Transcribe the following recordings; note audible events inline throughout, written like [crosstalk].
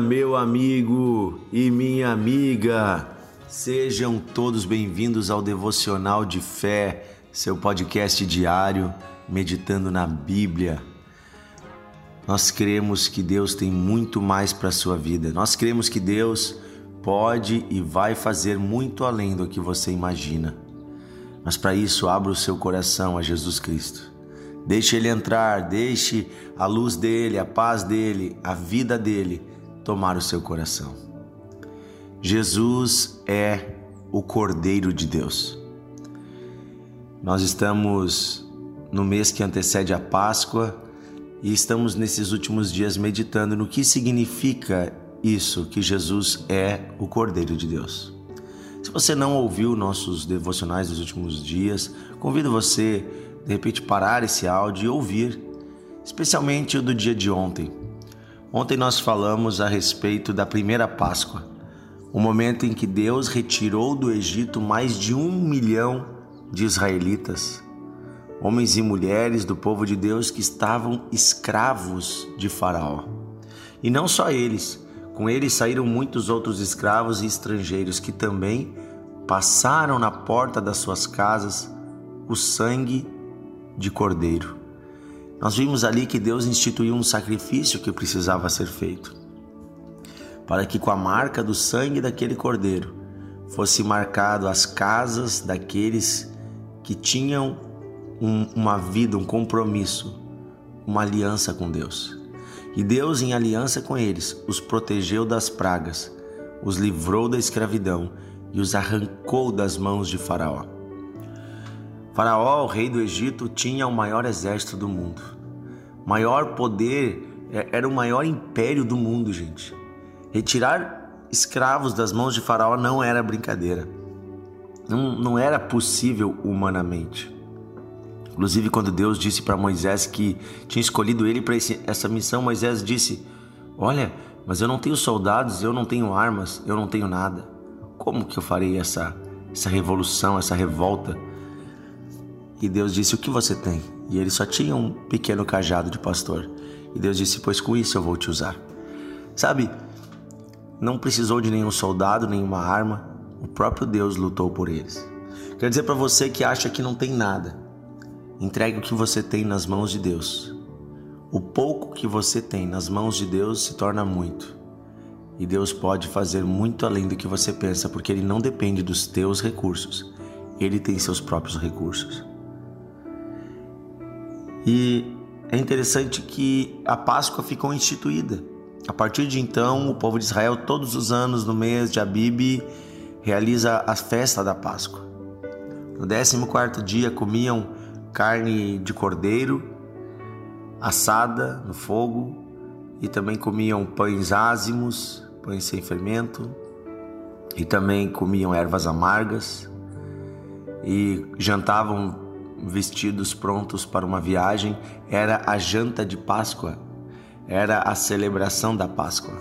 meu amigo e minha amiga. Sejam todos bem-vindos ao Devocional de Fé, seu podcast diário, meditando na Bíblia. Nós cremos que Deus tem muito mais para a sua vida. Nós cremos que Deus pode e vai fazer muito além do que você imagina. Mas para isso, abra o seu coração a Jesus Cristo. Deixe ele entrar, deixe a luz dele, a paz dele, a vida dele tomar o seu coração. Jesus é o Cordeiro de Deus. Nós estamos no mês que antecede a Páscoa e estamos nesses últimos dias meditando no que significa isso, que Jesus é o Cordeiro de Deus. Se você não ouviu nossos devocionais dos últimos dias, convido você de repente parar esse áudio e ouvir, especialmente o do dia de ontem. Ontem nós falamos a respeito da primeira Páscoa, o momento em que Deus retirou do Egito mais de um milhão de israelitas, homens e mulheres do povo de Deus que estavam escravos de Faraó. E não só eles, com eles saíram muitos outros escravos e estrangeiros que também passaram na porta das suas casas o sangue de cordeiro. Nós vimos ali que Deus instituiu um sacrifício que precisava ser feito, para que com a marca do sangue daquele cordeiro fosse marcado as casas daqueles que tinham um, uma vida, um compromisso, uma aliança com Deus. E Deus, em aliança com eles, os protegeu das pragas, os livrou da escravidão e os arrancou das mãos de Faraó. Faraó, o rei do Egito, tinha o maior exército do mundo. Maior poder, é, era o maior império do mundo, gente. Retirar escravos das mãos de Faraó não era brincadeira. Não, não era possível humanamente. Inclusive, quando Deus disse para Moisés que tinha escolhido ele para essa missão, Moisés disse: Olha, mas eu não tenho soldados, eu não tenho armas, eu não tenho nada. Como que eu farei essa, essa revolução, essa revolta? E Deus disse: O que você tem? E ele só tinha um pequeno cajado de pastor. E Deus disse: Pois com isso eu vou te usar. Sabe, não precisou de nenhum soldado, nenhuma arma. O próprio Deus lutou por eles. Quero dizer para você que acha que não tem nada. Entregue o que você tem nas mãos de Deus. O pouco que você tem nas mãos de Deus se torna muito. E Deus pode fazer muito além do que você pensa, porque Ele não depende dos teus recursos. Ele tem seus próprios recursos. E é interessante que a Páscoa ficou instituída. A partir de então, o povo de Israel, todos os anos, no mês de Abib, realiza a festa da Páscoa. No 14 dia comiam carne de cordeiro assada no fogo e também comiam pães ázimos, pães sem fermento, e também comiam ervas amargas e jantavam vestidos prontos para uma viagem, era a janta de Páscoa, era a celebração da Páscoa.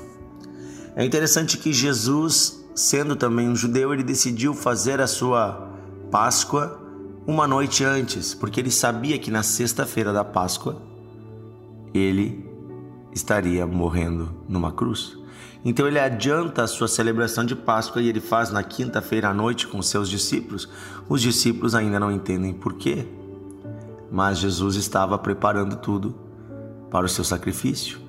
É interessante que Jesus, sendo também um judeu, ele decidiu fazer a sua Páscoa uma noite antes, porque ele sabia que na sexta-feira da Páscoa ele estaria morrendo numa cruz. Então ele adianta a sua celebração de Páscoa e ele faz na quinta-feira à noite com seus discípulos. Os discípulos ainda não entendem por quê, mas Jesus estava preparando tudo para o seu sacrifício.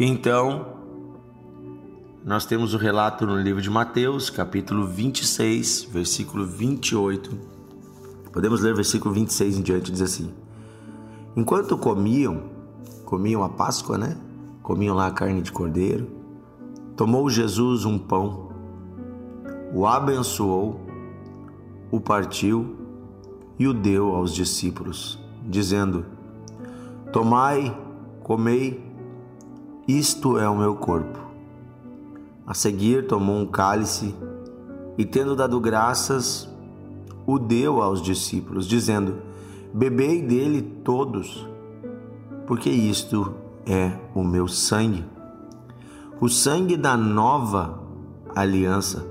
Então, nós temos o relato no livro de Mateus, capítulo 26, versículo 28. Podemos ler versículo 26 em diante, diz assim: Enquanto comiam, comiam a Páscoa, né? Comiam lá carne de cordeiro. Tomou Jesus um pão, o abençoou, o partiu e o deu aos discípulos, dizendo: Tomai, comei, isto é o meu corpo. A seguir tomou um cálice e, tendo dado graças, o deu aos discípulos, dizendo: Bebei dele todos, porque isto é o meu sangue, o sangue da nova aliança,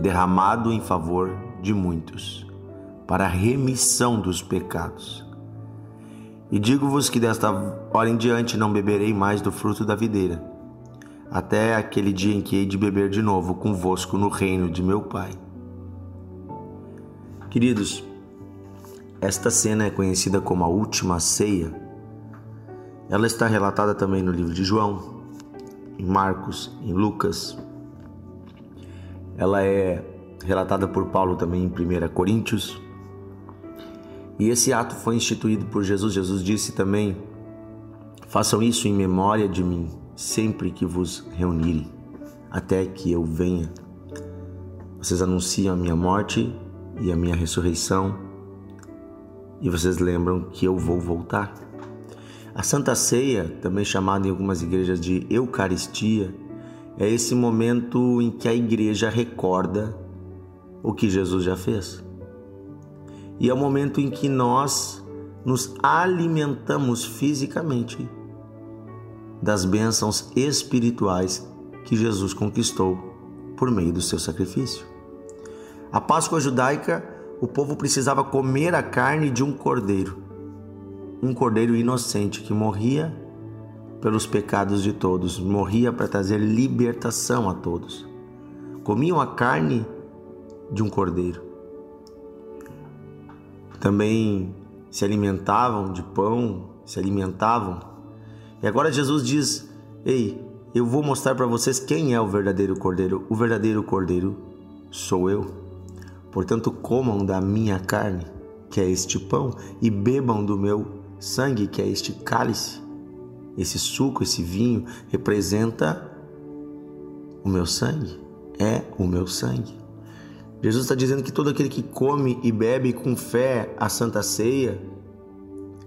derramado em favor de muitos, para a remissão dos pecados. E digo-vos que desta hora em diante não beberei mais do fruto da videira, até aquele dia em que hei de beber de novo convosco no reino de meu Pai. Queridos, esta cena é conhecida como a última ceia. Ela está relatada também no livro de João, em Marcos, em Lucas. Ela é relatada por Paulo também em 1 Coríntios. E esse ato foi instituído por Jesus. Jesus disse também: Façam isso em memória de mim, sempre que vos reunirem, até que eu venha. Vocês anunciam a minha morte e a minha ressurreição, e vocês lembram que eu vou voltar. A Santa Ceia, também chamada em algumas igrejas de Eucaristia, é esse momento em que a igreja recorda o que Jesus já fez. E é o momento em que nós nos alimentamos fisicamente das bênçãos espirituais que Jesus conquistou por meio do seu sacrifício. A Páscoa judaica, o povo precisava comer a carne de um cordeiro, um cordeiro inocente que morria pelos pecados de todos, morria para trazer libertação a todos. Comiam a carne de um cordeiro. Também se alimentavam de pão, se alimentavam. E agora Jesus diz: Ei, eu vou mostrar para vocês quem é o verdadeiro cordeiro. O verdadeiro cordeiro sou eu. Portanto, comam da minha carne, que é este pão, e bebam do meu sangue, que é este cálice. Esse suco, esse vinho, representa o meu sangue, é o meu sangue. Jesus está dizendo que todo aquele que come e bebe com fé a santa ceia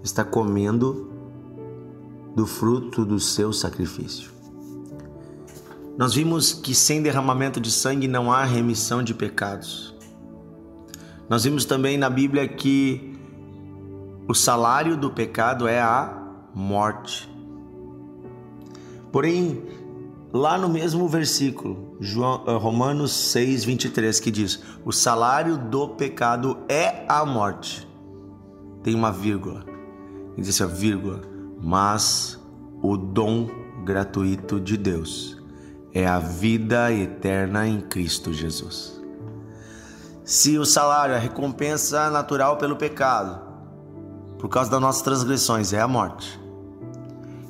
está comendo do fruto do seu sacrifício. Nós vimos que sem derramamento de sangue não há remissão de pecados. Nós vimos também na Bíblia que o salário do pecado é a morte. Porém, lá no mesmo versículo, João, eh, Romanos 6, 23, que diz: O salário do pecado é a morte. Tem uma vírgula. E diz assim, vírgula, mas o dom gratuito de Deus é a vida eterna em Cristo Jesus. Se o salário, a recompensa natural pelo pecado, por causa das nossas transgressões, é a morte,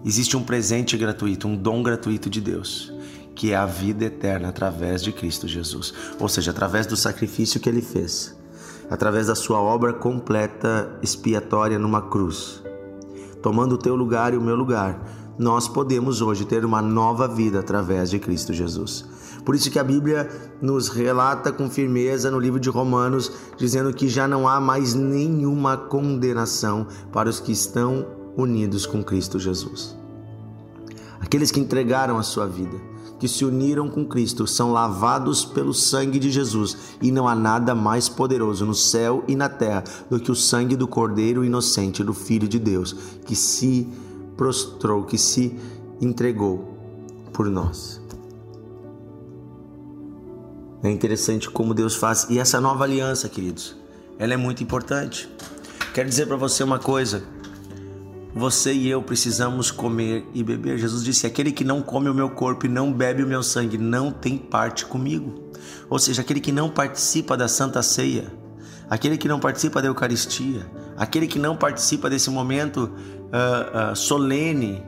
existe um presente gratuito, um dom gratuito de Deus, que é a vida eterna através de Cristo Jesus, ou seja, através do sacrifício que ele fez, através da sua obra completa expiatória numa cruz, tomando o teu lugar e o meu lugar nós podemos hoje ter uma nova vida através de Cristo Jesus. Por isso que a Bíblia nos relata com firmeza no livro de Romanos, dizendo que já não há mais nenhuma condenação para os que estão unidos com Cristo Jesus. Aqueles que entregaram a sua vida, que se uniram com Cristo, são lavados pelo sangue de Jesus, e não há nada mais poderoso no céu e na terra do que o sangue do Cordeiro inocente, do Filho de Deus, que se prostrou, que se entregou por nós. É interessante como Deus faz. E essa nova aliança, queridos, ela é muito importante. Quero dizer para você uma coisa. Você e eu precisamos comer e beber. Jesus disse: Aquele que não come o meu corpo e não bebe o meu sangue não tem parte comigo. Ou seja, aquele que não participa da Santa Ceia, aquele que não participa da Eucaristia, aquele que não participa desse momento uh, uh, solene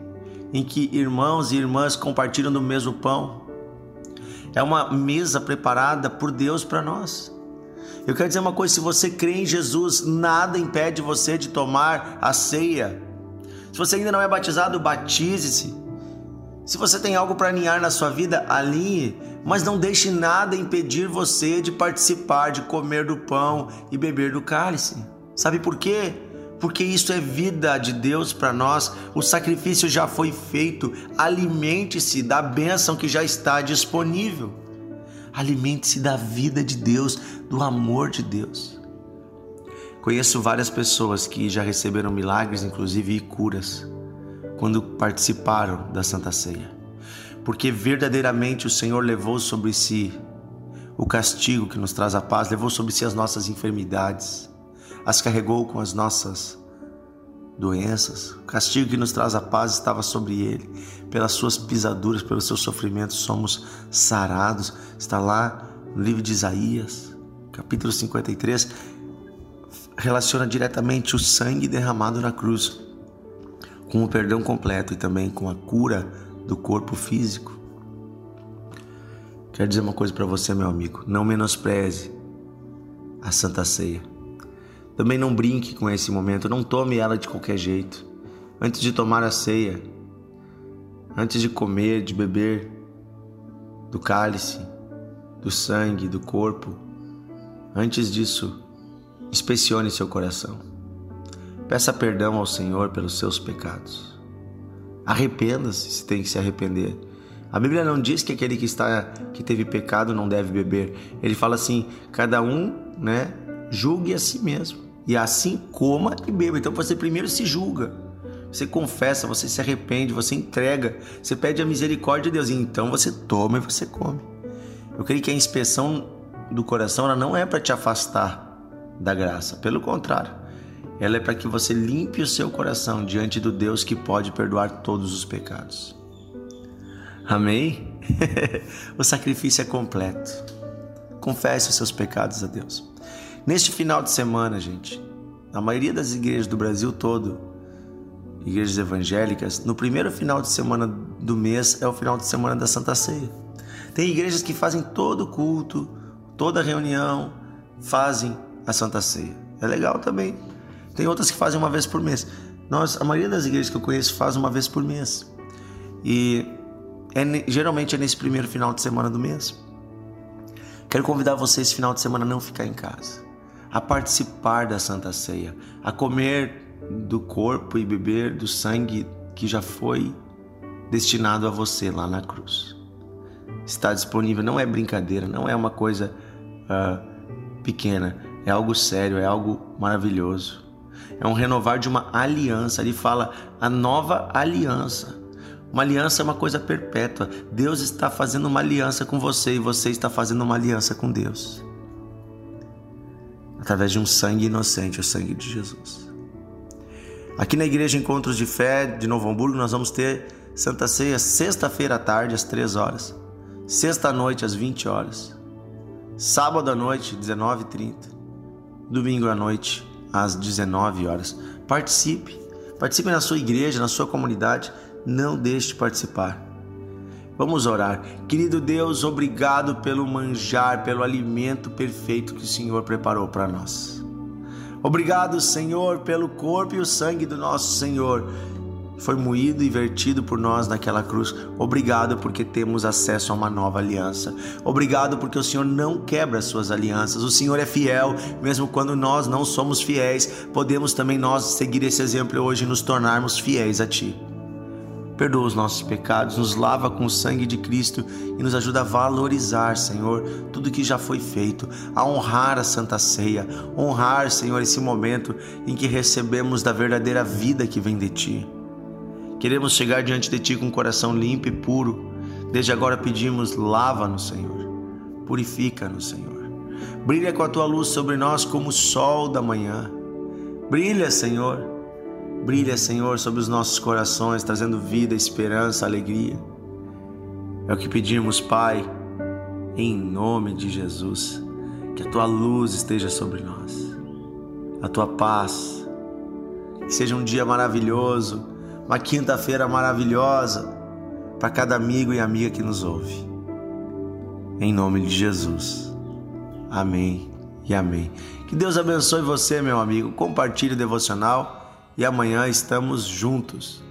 em que irmãos e irmãs compartilham do mesmo pão. É uma mesa preparada por Deus para nós. Eu quero dizer uma coisa: se você crê em Jesus, nada impede você de tomar a ceia. Se você ainda não é batizado, batize-se. Se você tem algo para alinhar na sua vida, alinhe, mas não deixe nada impedir você de participar, de comer do pão e beber do cálice. Sabe por quê? Porque isso é vida de Deus para nós. O sacrifício já foi feito. Alimente-se da bênção que já está disponível. Alimente-se da vida de Deus, do amor de Deus. Conheço várias pessoas que já receberam milagres, inclusive e curas, quando participaram da Santa Ceia. Porque verdadeiramente o Senhor levou sobre si o castigo que nos traz a paz, levou sobre si as nossas enfermidades as carregou com as nossas doenças. O castigo que nos traz a paz estava sobre ele. Pelas suas pisaduras, pelos seus sofrimentos, somos sarados. Está lá no livro de Isaías, capítulo 53. Relaciona diretamente o sangue derramado na cruz com o perdão completo e também com a cura do corpo físico. Quero dizer uma coisa para você, meu amigo: não menospreze a Santa Ceia. Também não brinque com esse momento, não tome ela de qualquer jeito. Antes de tomar a ceia, antes de comer, de beber do cálice, do sangue, do corpo, antes disso, inspecione seu coração. Peça perdão ao Senhor pelos seus pecados. Arrependa-se se tem que se arrepender. A Bíblia não diz que aquele que está que teve pecado não deve beber. Ele fala assim: cada um, né, julgue a si mesmo e assim coma e beba. Então você primeiro se julga, você confessa, você se arrepende, você entrega, você pede a misericórdia de Deus e então você toma e você come. Eu creio que a inspeção do coração ela não é para te afastar da graça, pelo contrário, ela é para que você limpe o seu coração diante do Deus que pode perdoar todos os pecados. Amém? [laughs] o sacrifício é completo. Confesse os seus pecados a Deus. Neste final de semana, gente, na maioria das igrejas do Brasil todo, igrejas evangélicas, no primeiro final de semana do mês é o final de semana da Santa Ceia. Tem igrejas que fazem todo culto, toda reunião, fazem a Santa Ceia. É legal também. Tem outras que fazem uma vez por mês. Nós, a maioria das igrejas que eu conheço faz uma vez por mês. E é, geralmente é nesse primeiro final de semana do mês. Quero convidar você esse final de semana a não ficar em casa a participar da Santa Ceia, a comer do corpo e beber do sangue que já foi destinado a você lá na cruz. Está disponível, não é brincadeira, não é uma coisa uh, pequena, é algo sério, é algo maravilhoso. É um renovar de uma aliança. Ele fala a nova aliança. Uma aliança é uma coisa perpétua. Deus está fazendo uma aliança com você e você está fazendo uma aliança com Deus através de um sangue inocente, o sangue de Jesus. Aqui na Igreja Encontros de Fé de Novo Hamburgo, nós vamos ter Santa Ceia sexta-feira à tarde, às 3 horas, sexta-noite, às 20 horas, sábado à noite, 19h30, domingo à noite, às 19 horas. Participe, participe na sua igreja, na sua comunidade, não deixe de participar. Vamos orar. Querido Deus, obrigado pelo manjar, pelo alimento perfeito que o Senhor preparou para nós. Obrigado, Senhor, pelo corpo e o sangue do nosso Senhor. Foi moído e vertido por nós naquela cruz. Obrigado porque temos acesso a uma nova aliança. Obrigado porque o Senhor não quebra as suas alianças. O Senhor é fiel, mesmo quando nós não somos fiéis. Podemos também nós seguir esse exemplo hoje e nos tornarmos fiéis a Ti perdoa os nossos pecados, nos lava com o sangue de Cristo e nos ajuda a valorizar, Senhor, tudo que já foi feito, a honrar a Santa Ceia, honrar, Senhor, esse momento em que recebemos da verdadeira vida que vem de Ti. Queremos chegar diante de Ti com um coração limpo e puro. Desde agora pedimos, lava-nos, Senhor, purifica-nos, Senhor. Brilha com a Tua luz sobre nós como o sol da manhã. Brilha, Senhor Brilha, Senhor, sobre os nossos corações, trazendo vida, esperança, alegria. É o que pedimos, Pai, em nome de Jesus. Que a tua luz esteja sobre nós, a tua paz. Que seja um dia maravilhoso, uma quinta-feira maravilhosa para cada amigo e amiga que nos ouve. Em nome de Jesus. Amém e amém. Que Deus abençoe você, meu amigo. Compartilhe o devocional e amanhã estamos juntos.